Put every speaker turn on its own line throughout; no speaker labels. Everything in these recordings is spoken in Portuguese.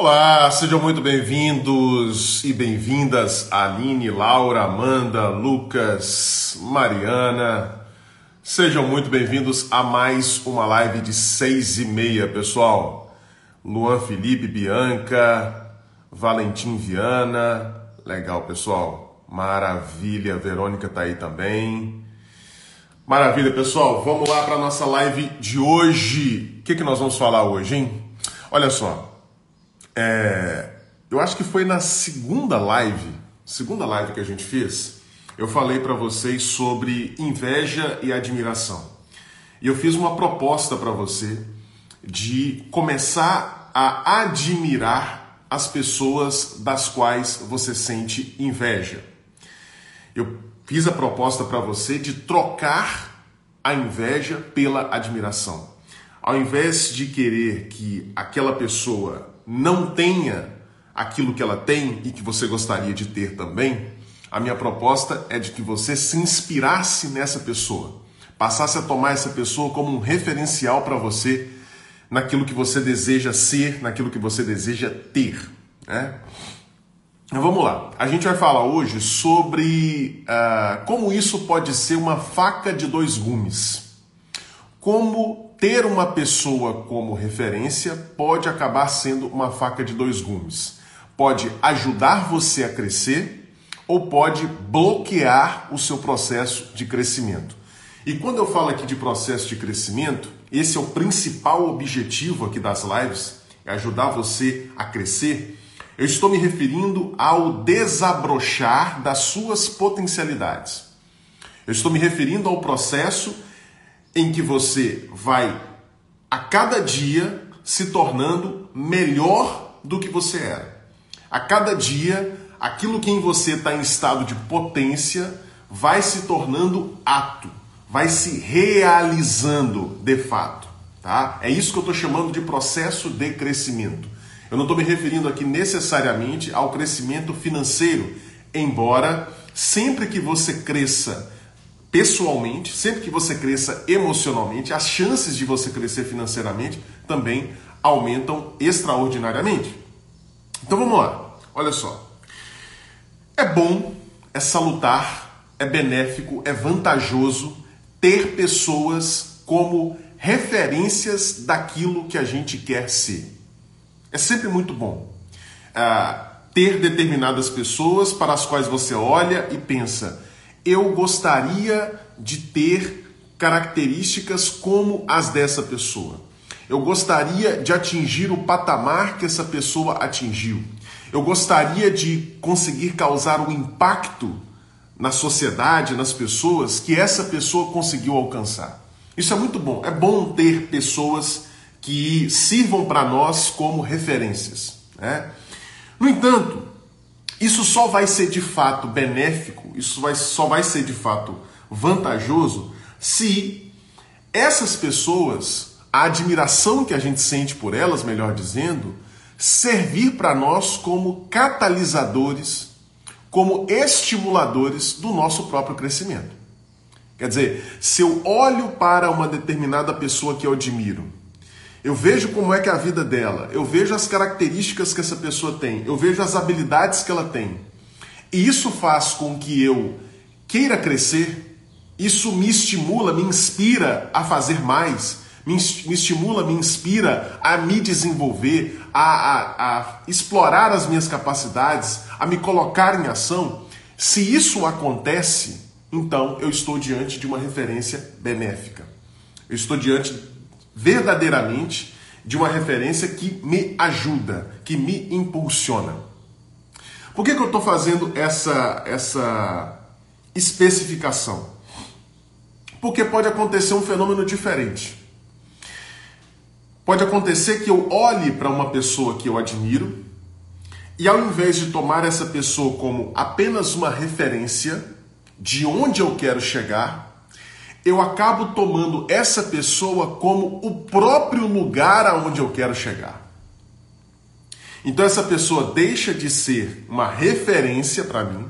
Olá, sejam muito bem-vindos e bem-vindas Aline, Laura, Amanda, Lucas, Mariana. Sejam muito bem-vindos a mais uma live de seis e meia, pessoal. Luan Felipe, Bianca, Valentim Viana. Legal, pessoal. Maravilha, Verônica tá aí também. Maravilha, pessoal. Vamos lá para nossa live de hoje. O que, que nós vamos falar hoje, hein? Olha só. É, eu acho que foi na segunda live, segunda live que a gente fez, eu falei para vocês sobre inveja e admiração. E eu fiz uma proposta para você de começar a admirar as pessoas das quais você sente inveja. Eu fiz a proposta para você de trocar a inveja pela admiração. Ao invés de querer que aquela pessoa não tenha aquilo que ela tem e que você gostaria de ter também, a minha proposta é de que você se inspirasse nessa pessoa, passasse a tomar essa pessoa como um referencial para você naquilo que você deseja ser, naquilo que você deseja ter. Né? Então vamos lá, a gente vai falar hoje sobre uh, como isso pode ser uma faca de dois gumes. Como ter uma pessoa como referência pode acabar sendo uma faca de dois gumes. Pode ajudar você a crescer ou pode bloquear o seu processo de crescimento. E quando eu falo aqui de processo de crescimento, esse é o principal objetivo aqui das lives, é ajudar você a crescer. Eu estou me referindo ao desabrochar das suas potencialidades. Eu estou me referindo ao processo em que você vai a cada dia se tornando melhor do que você era. A cada dia, aquilo que em você está em estado de potência vai se tornando ato, vai se realizando de fato. Tá? É isso que eu estou chamando de processo de crescimento. Eu não estou me referindo aqui necessariamente ao crescimento financeiro, embora sempre que você cresça pessoalmente, sempre que você cresça emocionalmente, as chances de você crescer financeiramente também aumentam extraordinariamente. Então vamos lá, olha só. É bom, é salutar, é benéfico, é vantajoso ter pessoas como referências daquilo que a gente quer ser. É sempre muito bom. Uh, ter determinadas pessoas para as quais você olha e pensa, eu gostaria de ter características como as dessa pessoa. Eu gostaria de atingir o patamar que essa pessoa atingiu. Eu gostaria de conseguir causar um impacto na sociedade, nas pessoas que essa pessoa conseguiu alcançar. Isso é muito bom. É bom ter pessoas que sirvam para nós como referências. Né? No entanto, isso só vai ser de fato benéfico, isso vai, só vai ser de fato vantajoso se essas pessoas, a admiração que a gente sente por elas, melhor dizendo, servir para nós como catalisadores, como estimuladores do nosso próprio crescimento. Quer dizer, se eu olho para uma determinada pessoa que eu admiro eu vejo como é que é a vida dela, eu vejo as características que essa pessoa tem, eu vejo as habilidades que ela tem. E isso faz com que eu queira crescer, isso me estimula, me inspira a fazer mais, me, estimula, me inspira a me desenvolver, a, a, a explorar as minhas capacidades, a me colocar em ação. Se isso acontece, então eu estou diante de uma referência benéfica. Eu estou diante verdadeiramente de uma referência que me ajuda, que me impulsiona. Por que, que eu estou fazendo essa, essa especificação? Porque pode acontecer um fenômeno diferente. Pode acontecer que eu olhe para uma pessoa que eu admiro e ao invés de tomar essa pessoa como apenas uma referência de onde eu quero chegar, eu acabo tomando essa pessoa como o próprio lugar aonde eu quero chegar. Então essa pessoa deixa de ser uma referência para mim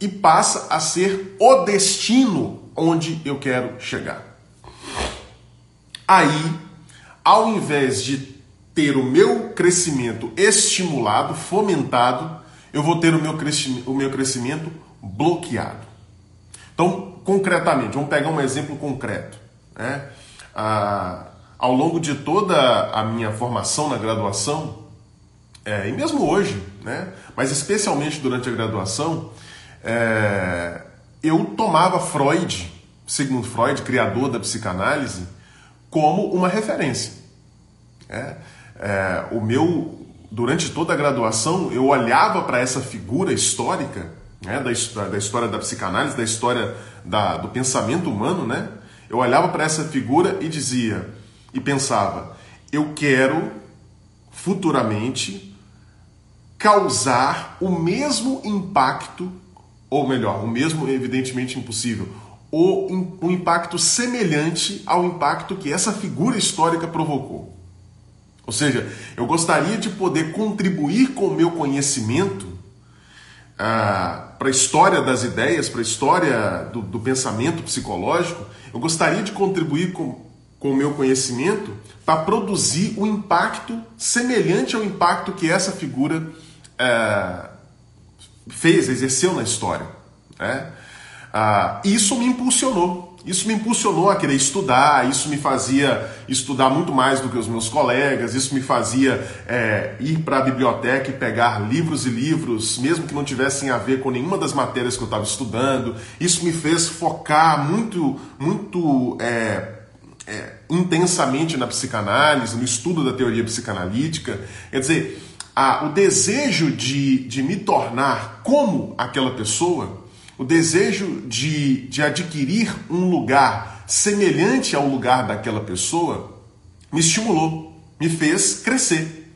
e passa a ser o destino onde eu quero chegar. Aí, ao invés de ter o meu crescimento estimulado, fomentado, eu vou ter o meu crescimento, o meu crescimento bloqueado. Então, concretamente, vamos pegar um exemplo concreto. Né? Ah, ao longo de toda a minha formação na graduação, é, e mesmo hoje, né? mas especialmente durante a graduação, é, eu tomava Freud, Sigmund Freud, criador da psicanálise, como uma referência. É, é, o meu, durante toda a graduação, eu olhava para essa figura histórica né, da, da história da psicanálise, da história da, do pensamento humano, né? Eu olhava para essa figura e dizia e pensava: eu quero futuramente causar o mesmo impacto, ou melhor, o mesmo, evidentemente impossível, ou um impacto semelhante ao impacto que essa figura histórica provocou. Ou seja, eu gostaria de poder contribuir com o meu conhecimento ah, para a história das ideias, para a história do, do, pensamento psicológico, eu gostaria de contribuir com, com o meu conhecimento para produzir um impacto semelhante ao impacto que essa figura é, fez, exerceu na história. Né? Ah, isso me impulsionou. Isso me impulsionou a querer estudar, isso me fazia estudar muito mais do que os meus colegas, isso me fazia é, ir para a biblioteca e pegar livros e livros, mesmo que não tivessem a ver com nenhuma das matérias que eu estava estudando. Isso me fez focar muito, muito é, é, intensamente na psicanálise, no estudo da teoria psicanalítica. Quer dizer, a, o desejo de, de me tornar como aquela pessoa o desejo de, de adquirir um lugar semelhante ao lugar daquela pessoa me estimulou, me fez crescer,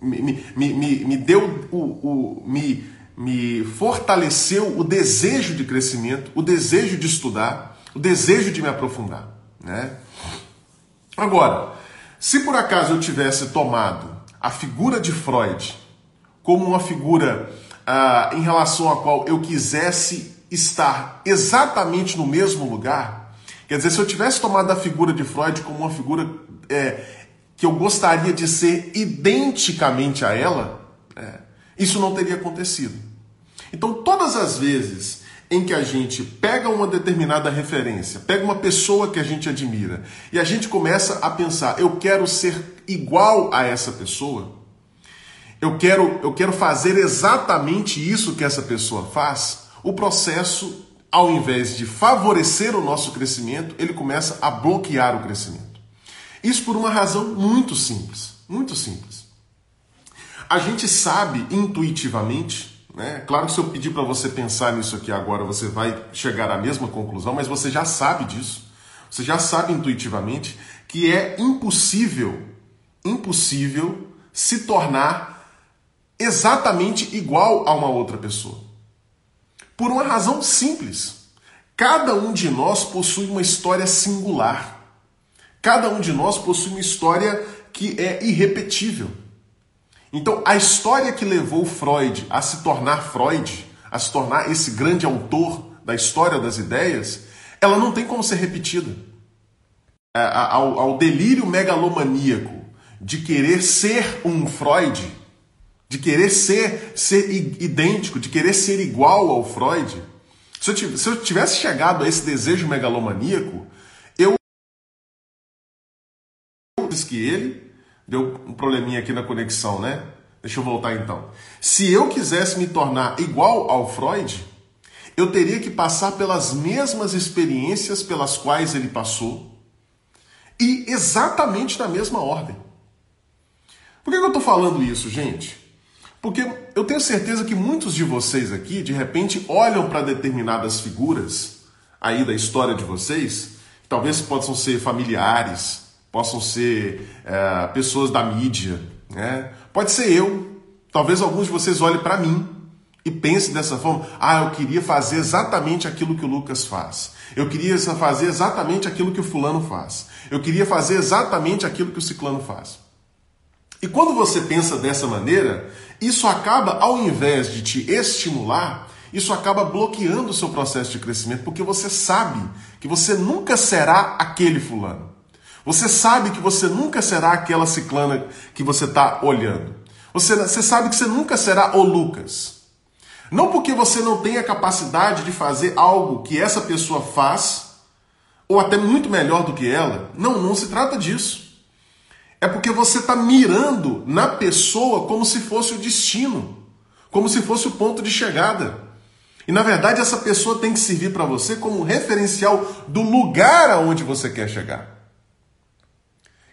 me, me, me, me deu o, o me, me fortaleceu o desejo de crescimento, o desejo de estudar, o desejo de me aprofundar. Né? Agora, se por acaso eu tivesse tomado a figura de Freud como uma figura ah, em relação à qual eu quisesse estar exatamente no mesmo lugar, quer dizer, se eu tivesse tomado a figura de Freud como uma figura é, que eu gostaria de ser identicamente a ela, é, isso não teria acontecido. Então, todas as vezes em que a gente pega uma determinada referência, pega uma pessoa que a gente admira e a gente começa a pensar, eu quero ser igual a essa pessoa, eu quero, eu quero fazer exatamente isso que essa pessoa faz, o processo, ao invés de favorecer o nosso crescimento, ele começa a bloquear o crescimento. Isso por uma razão muito simples, muito simples. A gente sabe intuitivamente, né? Claro que se eu pedir para você pensar nisso aqui agora, você vai chegar à mesma conclusão, mas você já sabe disso. Você já sabe intuitivamente que é impossível, impossível se tornar exatamente igual a uma outra pessoa. Por uma razão simples. Cada um de nós possui uma história singular. Cada um de nós possui uma história que é irrepetível. Então, a história que levou Freud a se tornar Freud, a se tornar esse grande autor da história das ideias, ela não tem como ser repetida. É, ao, ao delírio megalomaníaco de querer ser um Freud, de querer ser, ser idêntico, de querer ser igual ao Freud, se eu, se eu tivesse chegado a esse desejo megalomaníaco, eu que ele deu um probleminha aqui na conexão, né? Deixa eu voltar então. Se eu quisesse me tornar igual ao Freud, eu teria que passar pelas mesmas experiências pelas quais ele passou e exatamente na mesma ordem. Por que eu estou falando isso, gente? Porque eu tenho certeza que muitos de vocês aqui, de repente, olham para determinadas figuras aí da história de vocês, talvez possam ser familiares, possam ser é, pessoas da mídia, né? pode ser eu, talvez alguns de vocês olhem para mim e pensem dessa forma: ah, eu queria fazer exatamente aquilo que o Lucas faz, eu queria fazer exatamente aquilo que o fulano faz, eu queria fazer exatamente aquilo que o ciclano faz. E quando você pensa dessa maneira, isso acaba, ao invés de te estimular, isso acaba bloqueando o seu processo de crescimento, porque você sabe que você nunca será aquele fulano. Você sabe que você nunca será aquela ciclana que você está olhando. Você, você sabe que você nunca será o Lucas. Não porque você não tem a capacidade de fazer algo que essa pessoa faz, ou até muito melhor do que ela. Não, não se trata disso. É porque você está mirando na pessoa como se fosse o destino, como se fosse o ponto de chegada. E na verdade essa pessoa tem que servir para você como referencial do lugar aonde você quer chegar.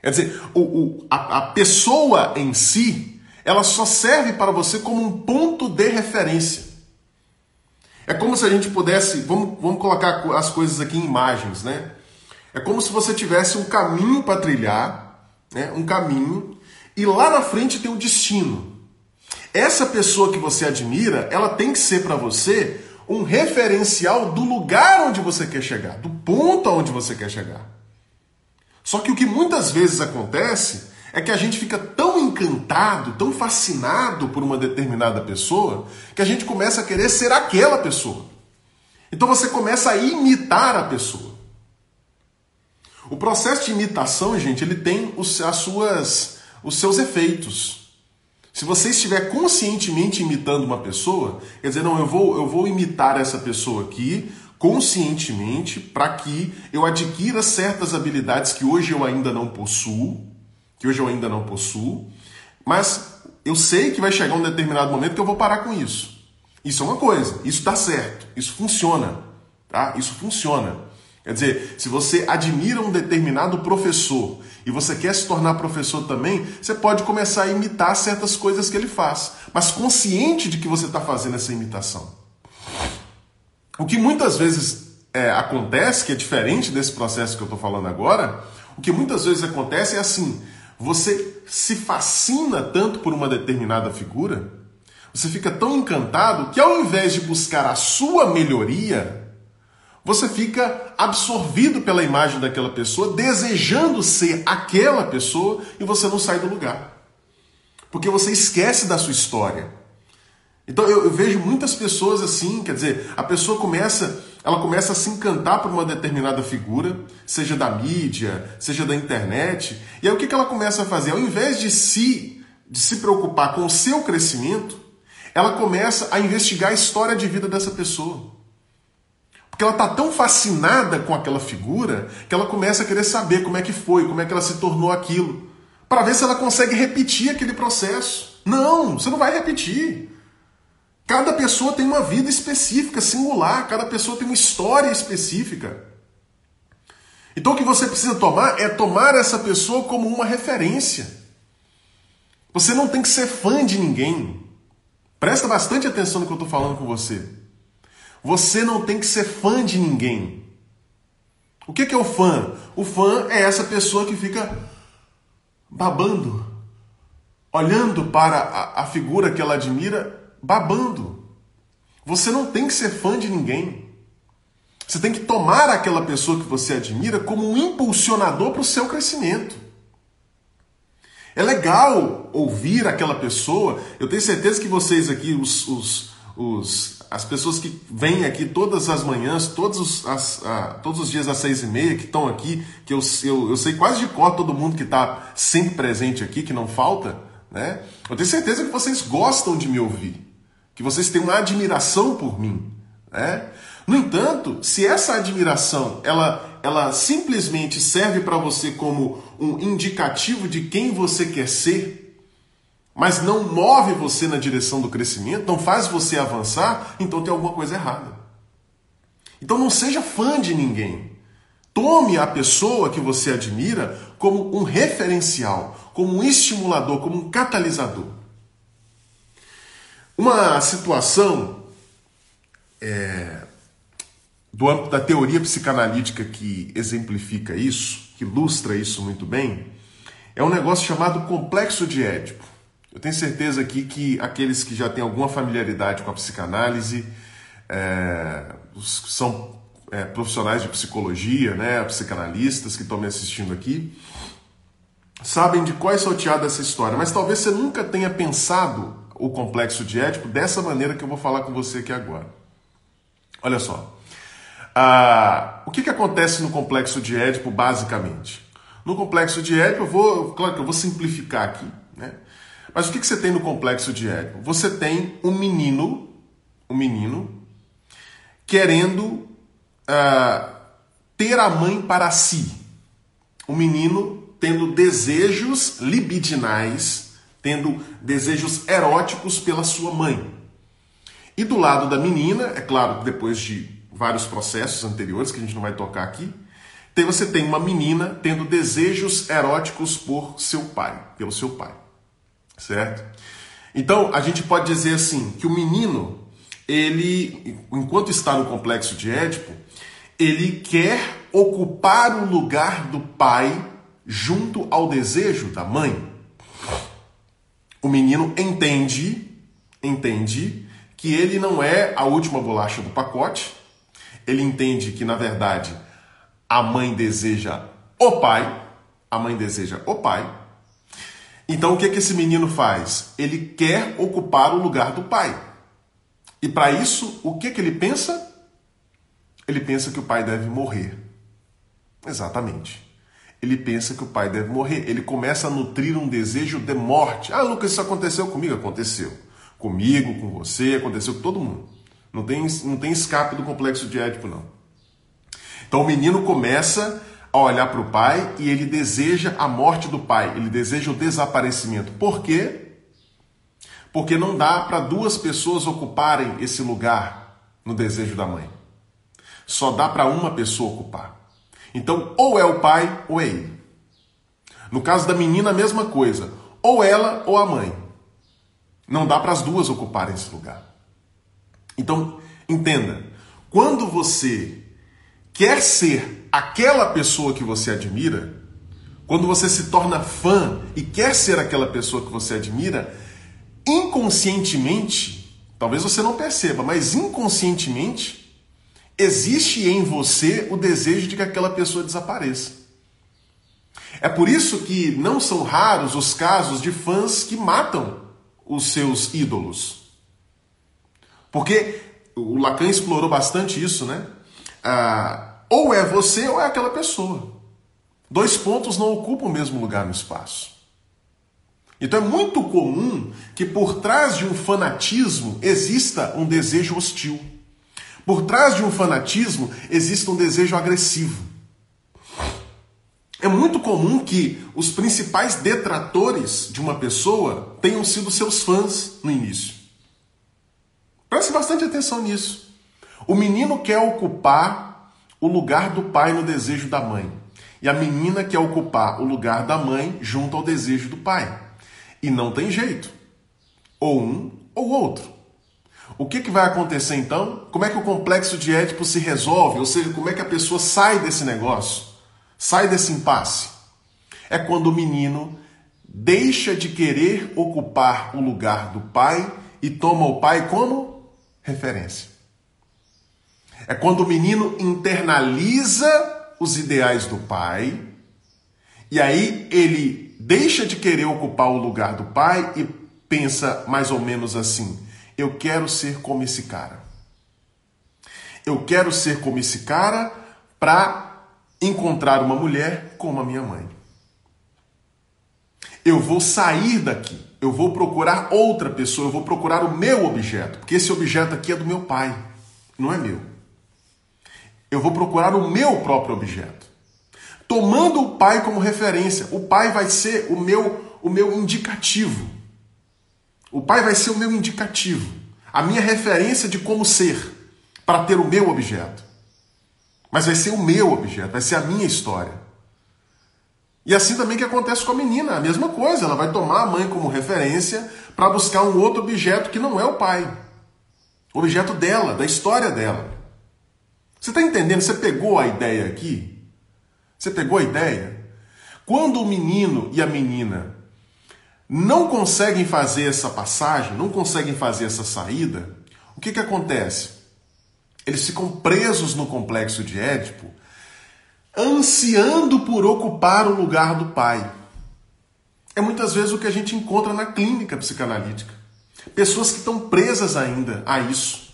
Quer dizer, o, o, a, a pessoa em si, ela só serve para você como um ponto de referência. É como se a gente pudesse, vamos, vamos colocar as coisas aqui em imagens, né? É como se você tivesse um caminho para trilhar, né? um caminho, e lá na frente tem um destino. Essa pessoa que você admira, ela tem que ser para você um referencial do lugar onde você quer chegar, do ponto aonde você quer chegar. Só que o que muitas vezes acontece é que a gente fica tão encantado, tão fascinado por uma determinada pessoa, que a gente começa a querer ser aquela pessoa. Então você começa a imitar a pessoa. O processo de imitação, gente, ele tem os, as suas, os seus efeitos. Se você estiver conscientemente imitando uma pessoa, quer dizer, não, eu vou, eu vou imitar essa pessoa aqui, conscientemente para que eu adquira certas habilidades que hoje eu ainda não possuo, que hoje eu ainda não possuo, mas eu sei que vai chegar um determinado momento que eu vou parar com isso. Isso é uma coisa, isso dá certo, isso funciona, tá? Isso funciona. Quer dizer, se você admira um determinado professor e você quer se tornar professor também, você pode começar a imitar certas coisas que ele faz, mas consciente de que você está fazendo essa imitação. O que muitas vezes é, acontece, que é diferente desse processo que eu estou falando agora, o que muitas vezes acontece é assim: você se fascina tanto por uma determinada figura, você fica tão encantado que ao invés de buscar a sua melhoria, você fica absorvido pela imagem daquela pessoa, desejando ser aquela pessoa e você não sai do lugar. Porque você esquece da sua história. Então eu, eu, vejo muitas pessoas assim, quer dizer, a pessoa começa, ela começa a se encantar por uma determinada figura, seja da mídia, seja da internet, e aí o que, que ela começa a fazer? Ao invés de se, de se preocupar com o seu crescimento, ela começa a investigar a história de vida dessa pessoa. Porque ela está tão fascinada com aquela figura que ela começa a querer saber como é que foi, como é que ela se tornou aquilo, para ver se ela consegue repetir aquele processo. Não, você não vai repetir. Cada pessoa tem uma vida específica, singular, cada pessoa tem uma história específica. Então o que você precisa tomar é tomar essa pessoa como uma referência. Você não tem que ser fã de ninguém. Presta bastante atenção no que eu estou falando com você. Você não tem que ser fã de ninguém. O que é o fã? O fã é essa pessoa que fica babando, olhando para a, a figura que ela admira babando. Você não tem que ser fã de ninguém. Você tem que tomar aquela pessoa que você admira como um impulsionador para o seu crescimento. É legal ouvir aquela pessoa. Eu tenho certeza que vocês aqui, os, os, os as pessoas que vêm aqui todas as manhãs, todos os, as, todos os dias às seis e meia, que estão aqui, que eu, eu, eu sei quase de cor todo mundo que está sempre presente aqui, que não falta, né? Eu tenho certeza que vocês gostam de me ouvir que vocês têm uma admiração por mim. Né? No entanto, se essa admiração ela, ela simplesmente serve para você como um indicativo de quem você quer ser, mas não move você na direção do crescimento, não faz você avançar, então tem alguma coisa errada. Então não seja fã de ninguém. Tome a pessoa que você admira como um referencial, como um estimulador, como um catalisador. Uma situação é, do âmbito da teoria psicanalítica que exemplifica isso, que ilustra isso muito bem, é um negócio chamado complexo de Édipo. Eu tenho certeza aqui que aqueles que já têm alguma familiaridade com a psicanálise, é, são é, profissionais de psicologia, né, psicanalistas que estão me assistindo aqui, sabem de qual é salteada essa história, mas talvez você nunca tenha pensado o complexo de Édipo dessa maneira que eu vou falar com você aqui agora. Olha só. Ah, o que, que acontece no complexo de Édipo, basicamente? No complexo de Édipo, eu vou, claro que eu vou simplificar aqui, né? Mas o que, que você tem no complexo de Édipo? Você tem um menino, um menino, querendo uh, ter a mãe para si. Um menino tendo desejos libidinais, tendo desejos eróticos pela sua mãe. E do lado da menina, é claro, depois de vários processos anteriores que a gente não vai tocar aqui, você tem uma menina tendo desejos eróticos por seu pai, pelo seu pai. Certo? Então, a gente pode dizer assim, que o menino, ele, enquanto está no complexo de Édipo, ele quer ocupar o lugar do pai junto ao desejo da mãe. O menino entende, entende que ele não é a última bolacha do pacote. Ele entende que na verdade a mãe deseja o pai, a mãe deseja o pai. Então o que que esse menino faz? Ele quer ocupar o lugar do pai. E para isso, o que que ele pensa? Ele pensa que o pai deve morrer. Exatamente ele pensa que o pai deve morrer. Ele começa a nutrir um desejo de morte. Ah, Lucas, isso aconteceu comigo? Aconteceu. Comigo, com você, aconteceu com todo mundo. Não tem, não tem escape do complexo de Édipo, não. Então o menino começa a olhar para o pai e ele deseja a morte do pai, ele deseja o desaparecimento. Por quê? Porque não dá para duas pessoas ocuparem esse lugar no desejo da mãe. Só dá para uma pessoa ocupar. Então, ou é o pai ou é ele. No caso da menina, a mesma coisa. Ou ela ou a mãe. Não dá para as duas ocuparem esse lugar. Então, entenda: quando você quer ser aquela pessoa que você admira, quando você se torna fã e quer ser aquela pessoa que você admira, inconscientemente, talvez você não perceba, mas inconscientemente, existe em você o desejo de que aquela pessoa desapareça. É por isso que não são raros os casos de fãs que matam os seus ídolos. Porque o Lacan explorou bastante isso, né? Ah, ou é você ou é aquela pessoa. Dois pontos não ocupam o mesmo lugar no espaço. Então é muito comum que por trás de um fanatismo exista um desejo hostil. Por trás de um fanatismo existe um desejo agressivo. É muito comum que os principais detratores de uma pessoa tenham sido seus fãs no início. Preste bastante atenção nisso. O menino quer ocupar o lugar do pai no desejo da mãe. E a menina quer ocupar o lugar da mãe junto ao desejo do pai. E não tem jeito. Ou um ou outro. O que, que vai acontecer então? Como é que o complexo de Édipo se resolve? Ou seja, como é que a pessoa sai desse negócio? Sai desse impasse? É quando o menino deixa de querer ocupar o lugar do pai e toma o pai como referência. É quando o menino internaliza os ideais do pai e aí ele deixa de querer ocupar o lugar do pai e pensa mais ou menos assim: eu quero ser como esse cara. Eu quero ser como esse cara para encontrar uma mulher como a minha mãe. Eu vou sair daqui. Eu vou procurar outra pessoa. Eu vou procurar o meu objeto. Porque esse objeto aqui é do meu pai, não é meu. Eu vou procurar o meu próprio objeto. Tomando o pai como referência. O pai vai ser o meu, o meu indicativo. O pai vai ser o meu indicativo, a minha referência de como ser, para ter o meu objeto. Mas vai ser o meu objeto, vai ser a minha história. E assim também que acontece com a menina, a mesma coisa, ela vai tomar a mãe como referência para buscar um outro objeto que não é o pai. Objeto dela, da história dela. Você está entendendo? Você pegou a ideia aqui? Você pegou a ideia? Quando o menino e a menina não conseguem fazer essa passagem, não conseguem fazer essa saída, o que, que acontece? Eles ficam presos no complexo de Édipo, ansiando por ocupar o lugar do pai. É muitas vezes o que a gente encontra na clínica psicanalítica. Pessoas que estão presas ainda a isso.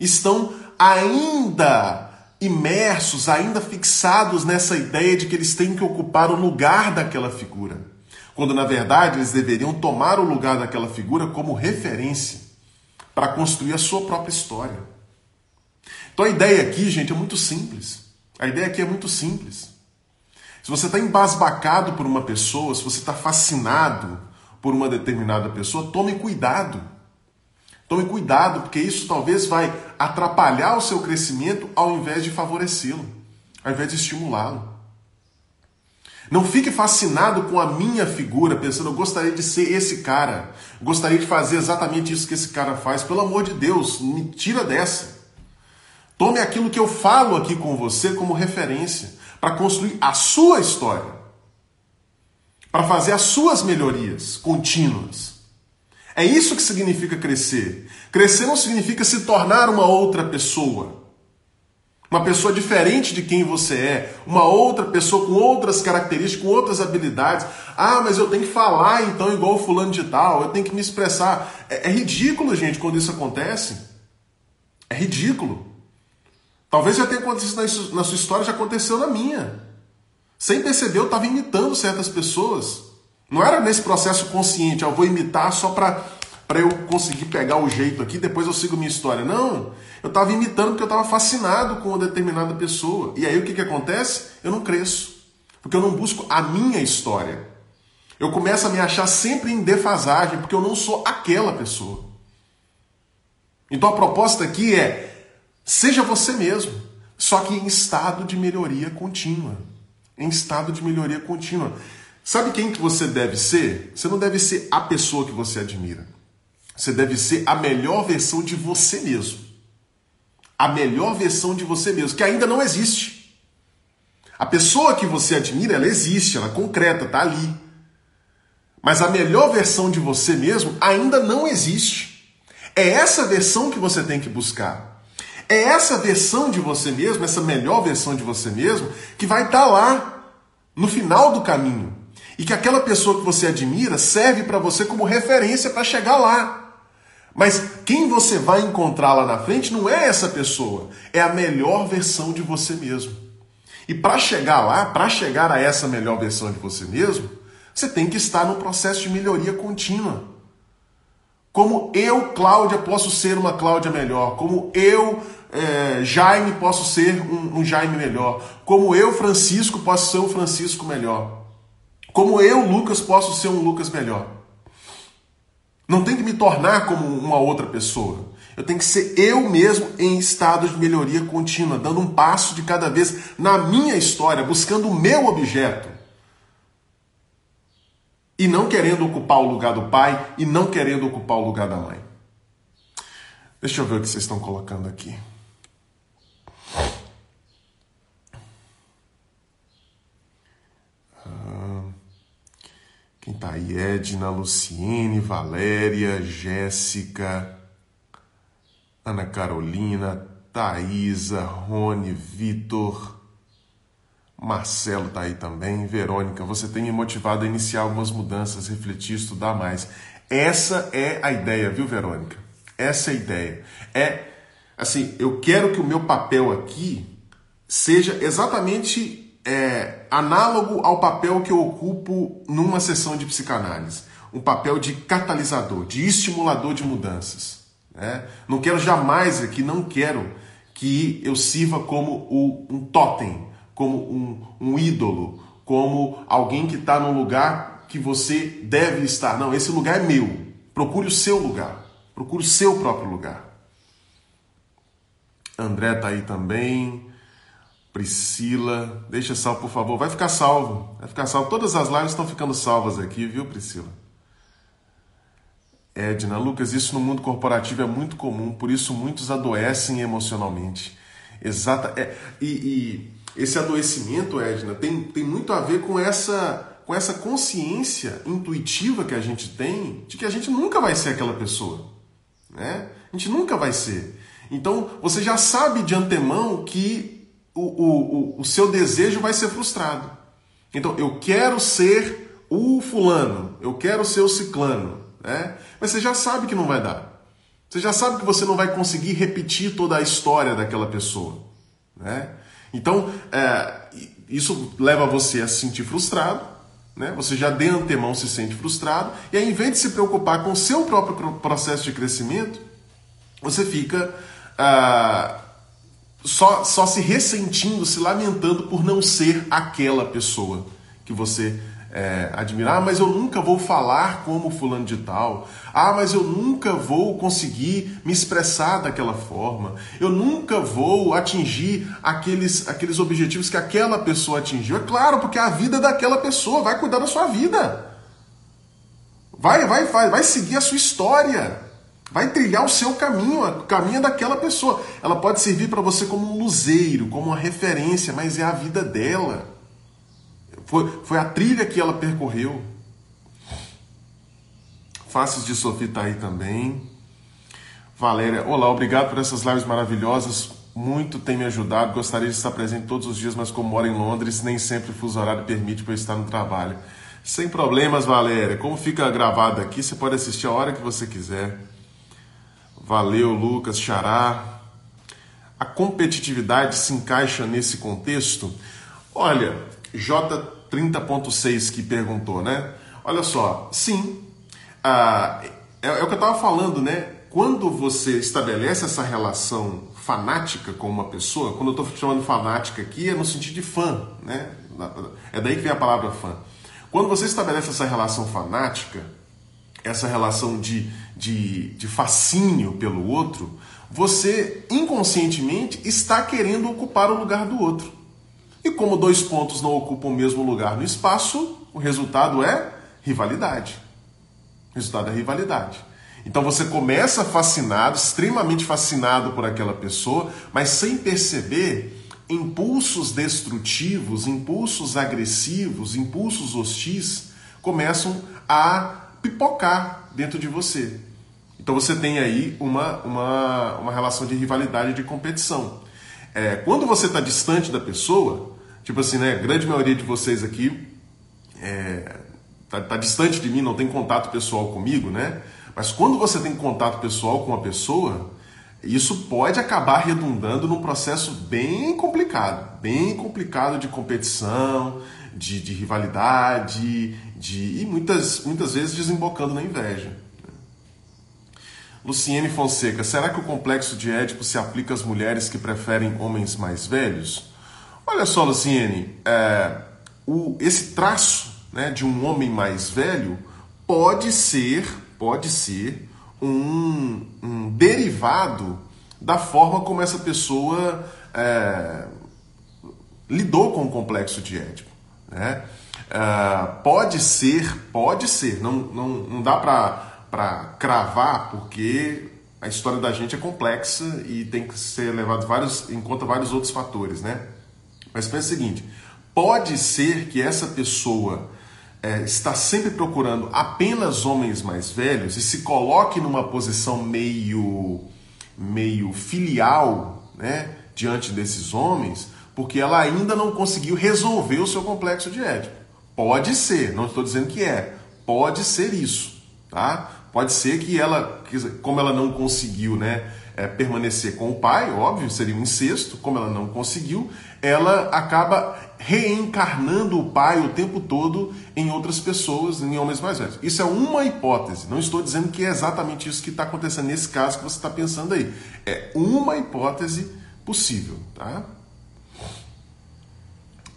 Estão ainda imersos, ainda fixados nessa ideia de que eles têm que ocupar o lugar daquela figura, quando na verdade eles deveriam tomar o lugar daquela figura como referência para construir a sua própria história. Então a ideia aqui, gente, é muito simples. A ideia aqui é muito simples. Se você está embasbacado por uma pessoa, se você está fascinado por uma determinada pessoa, tome cuidado. Tome cuidado, porque isso talvez vai atrapalhar o seu crescimento ao invés de favorecê-lo, ao invés de estimulá-lo. Não fique fascinado com a minha figura, pensando, eu gostaria de ser esse cara, gostaria de fazer exatamente isso que esse cara faz. Pelo amor de Deus, me tira dessa. Tome aquilo que eu falo aqui com você como referência para construir a sua história, para fazer as suas melhorias contínuas. É isso que significa crescer. Crescer não significa se tornar uma outra pessoa. Uma pessoa diferente de quem você é, uma outra pessoa com outras características, com outras habilidades. Ah, mas eu tenho que falar então igual fulano de tal, eu tenho que me expressar. É, é ridículo, gente, quando isso acontece. É ridículo. Talvez já tenha acontecido na sua história, já aconteceu na minha. Sem perceber, eu estava imitando certas pessoas. Não era nesse processo consciente, eu vou imitar só para eu conseguir pegar o jeito aqui, depois eu sigo minha história. Não, eu estava imitando porque eu estava fascinado com uma determinada pessoa. E aí o que, que acontece? Eu não cresço. Porque eu não busco a minha história. Eu começo a me achar sempre em defasagem, porque eu não sou aquela pessoa. Então a proposta aqui é Seja você mesmo, só que em estado de melhoria contínua. Em estado de melhoria contínua. Sabe quem que você deve ser? Você não deve ser a pessoa que você admira. Você deve ser a melhor versão de você mesmo. A melhor versão de você mesmo, que ainda não existe. A pessoa que você admira, ela existe, ela é concreta, tá ali. Mas a melhor versão de você mesmo ainda não existe. É essa versão que você tem que buscar. É essa versão de você mesmo, essa melhor versão de você mesmo, que vai estar lá no final do caminho. E que aquela pessoa que você admira serve para você como referência para chegar lá. Mas quem você vai encontrar lá na frente não é essa pessoa, é a melhor versão de você mesmo. E para chegar lá, para chegar a essa melhor versão de você mesmo, você tem que estar no processo de melhoria contínua. Como eu, Cláudia, posso ser uma Cláudia melhor. Como eu, é, Jaime, posso ser um, um Jaime melhor. Como eu, Francisco, posso ser um Francisco melhor. Como eu, Lucas, posso ser um Lucas melhor. Não tem que me tornar como uma outra pessoa. Eu tenho que ser eu mesmo em estado de melhoria contínua, dando um passo de cada vez na minha história, buscando o meu objeto e não querendo ocupar o lugar do pai e não querendo ocupar o lugar da mãe. Deixa eu ver o que vocês estão colocando aqui. Quem tá aí? Edna, Luciene, Valéria, Jéssica, Ana Carolina, Thaisa, Rony, Vitor. Marcelo está aí também. Verônica, você tem me motivado a iniciar algumas mudanças, refletir, estudar mais. Essa é a ideia, viu, Verônica? Essa é a ideia. É assim, eu quero que o meu papel aqui seja exatamente é, análogo ao papel que eu ocupo numa sessão de psicanálise. Um papel de catalisador, de estimulador de mudanças. Né? Não quero jamais aqui, não quero que eu sirva como o, um totem como um, um ídolo, como alguém que está no lugar que você deve estar. Não, esse lugar é meu. Procure o seu lugar. Procure o seu próprio lugar. André tá aí também. Priscila, deixa salvo, por favor. Vai ficar salvo. Vai ficar salvo. Todas as lives estão ficando salvas aqui, viu, Priscila? Edna, Lucas, isso no mundo corporativo é muito comum, por isso muitos adoecem emocionalmente. Exata. É, e, e esse adoecimento, Edna, tem, tem muito a ver com essa, com essa consciência intuitiva que a gente tem de que a gente nunca vai ser aquela pessoa. Né? A gente nunca vai ser. Então você já sabe de antemão que o, o, o seu desejo vai ser frustrado. Então eu quero ser o fulano, eu quero ser o ciclano. Né? Mas você já sabe que não vai dar. Você já sabe que você não vai conseguir repetir toda a história daquela pessoa. Né? Então, é, isso leva você a se sentir frustrado, né? você já de antemão se sente frustrado, e aí, em vez de se preocupar com o seu próprio processo de crescimento, você fica ah, só, só se ressentindo, se lamentando por não ser aquela pessoa que você é, admirar, ah, mas eu nunca vou falar como fulano de tal. Ah, mas eu nunca vou conseguir me expressar daquela forma. Eu nunca vou atingir aqueles, aqueles objetivos que aquela pessoa atingiu. É claro, porque a vida daquela pessoa vai cuidar da sua vida. Vai, vai, vai, vai seguir a sua história. Vai trilhar o seu caminho, o caminho daquela pessoa. Ela pode servir para você como um luzeiro, como uma referência, mas é a vida dela. Foi, foi a trilha que ela percorreu. Faces de Sofia está aí também. Valéria, olá, obrigado por essas lives maravilhosas. Muito tem me ajudado. Gostaria de estar presente todos os dias, mas como moro em Londres, nem sempre o fuso horário permite para eu estar no trabalho. Sem problemas, Valéria. Como fica gravado aqui, você pode assistir a hora que você quiser. Valeu, Lucas, Xará. A competitividade se encaixa nesse contexto? Olha, J30.6 que perguntou, né? Olha só, sim, ah, é, é, o que eu estava falando, né? Quando você estabelece essa relação fanática com uma pessoa, quando eu estou chamando fanática aqui, é no sentido de fã, né? É daí que vem a palavra fã. Quando você estabelece essa relação fanática, essa relação de, de, de fascínio pelo outro, você inconscientemente está querendo ocupar o lugar do outro. E como dois pontos não ocupam o mesmo lugar no espaço, o resultado é rivalidade. O resultado é rivalidade. Então você começa fascinado, extremamente fascinado por aquela pessoa, mas sem perceber impulsos destrutivos, impulsos agressivos, impulsos hostis começam a pipocar dentro de você. Então você tem aí uma, uma, uma relação de rivalidade de competição. É, quando você está distante da pessoa, Tipo assim, né? A grande maioria de vocês aqui é, tá, tá distante de mim, não tem contato pessoal comigo, né? Mas quando você tem contato pessoal com uma pessoa, isso pode acabar redundando num processo bem complicado, bem complicado de competição, de, de rivalidade, de, e muitas, muitas vezes desembocando na inveja. Luciene Fonseca, será que o complexo de Édipo se aplica às mulheres que preferem homens mais velhos? Olha só, Luciene, é, o, esse traço né, de um homem mais velho pode ser, pode ser um, um derivado da forma como essa pessoa é, lidou com o complexo de Édipo. Né? É, pode ser, pode ser, não, não, não dá para cravar, porque a história da gente é complexa e tem que ser levado vários, em conta vários outros fatores, né? Mas pensa o seguinte: pode ser que essa pessoa é, está sempre procurando apenas homens mais velhos e se coloque numa posição meio, meio filial né, diante desses homens, porque ela ainda não conseguiu resolver o seu complexo de Édipo. Pode ser, não estou dizendo que é, pode ser isso, tá? Pode ser que ela, como ela não conseguiu, né, é, permanecer com o pai, óbvio, seria um incesto, como ela não conseguiu, ela acaba reencarnando o pai o tempo todo em outras pessoas, em homens mais velhos. Isso é uma hipótese, não estou dizendo que é exatamente isso que está acontecendo nesse caso que você está pensando aí. É uma hipótese possível, tá?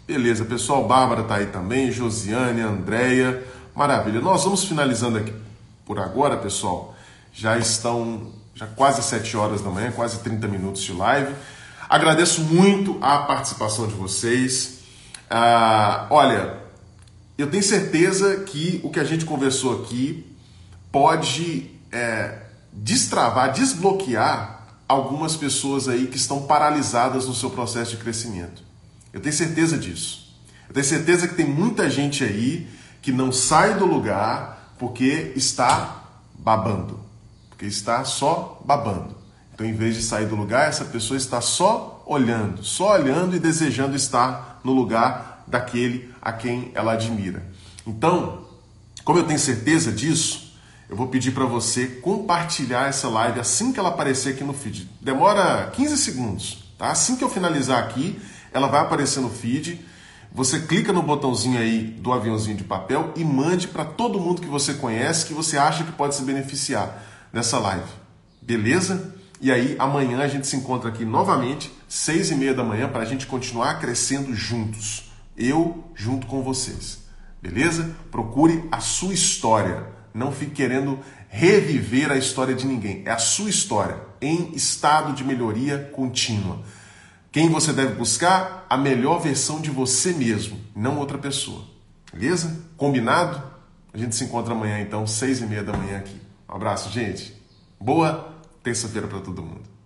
Beleza, pessoal, Bárbara está aí também, Josiane, Andréia, maravilha. Nós vamos finalizando aqui por agora, pessoal. Já estão já quase 7 horas da manhã, quase 30 minutos de live. Agradeço muito a participação de vocês. Ah, olha, eu tenho certeza que o que a gente conversou aqui pode é, destravar, desbloquear algumas pessoas aí que estão paralisadas no seu processo de crescimento. Eu tenho certeza disso. Eu tenho certeza que tem muita gente aí que não sai do lugar porque está babando porque está só babando. Então, em vez de sair do lugar, essa pessoa está só olhando, só olhando e desejando estar no lugar daquele a quem ela admira. Então, como eu tenho certeza disso, eu vou pedir para você compartilhar essa live assim que ela aparecer aqui no feed. Demora 15 segundos. Tá? Assim que eu finalizar aqui, ela vai aparecer no feed. Você clica no botãozinho aí do aviãozinho de papel e mande para todo mundo que você conhece, que você acha que pode se beneficiar dessa live. Beleza? E aí amanhã a gente se encontra aqui novamente, seis e meia da manhã, para a gente continuar crescendo juntos. Eu junto com vocês. Beleza? Procure a sua história. Não fique querendo reviver a história de ninguém. É a sua história em estado de melhoria contínua. Quem você deve buscar? A melhor versão de você mesmo, não outra pessoa. Beleza? Combinado? A gente se encontra amanhã, então, seis e meia da manhã aqui. Um abraço, gente. Boa terça-feira para todo mundo.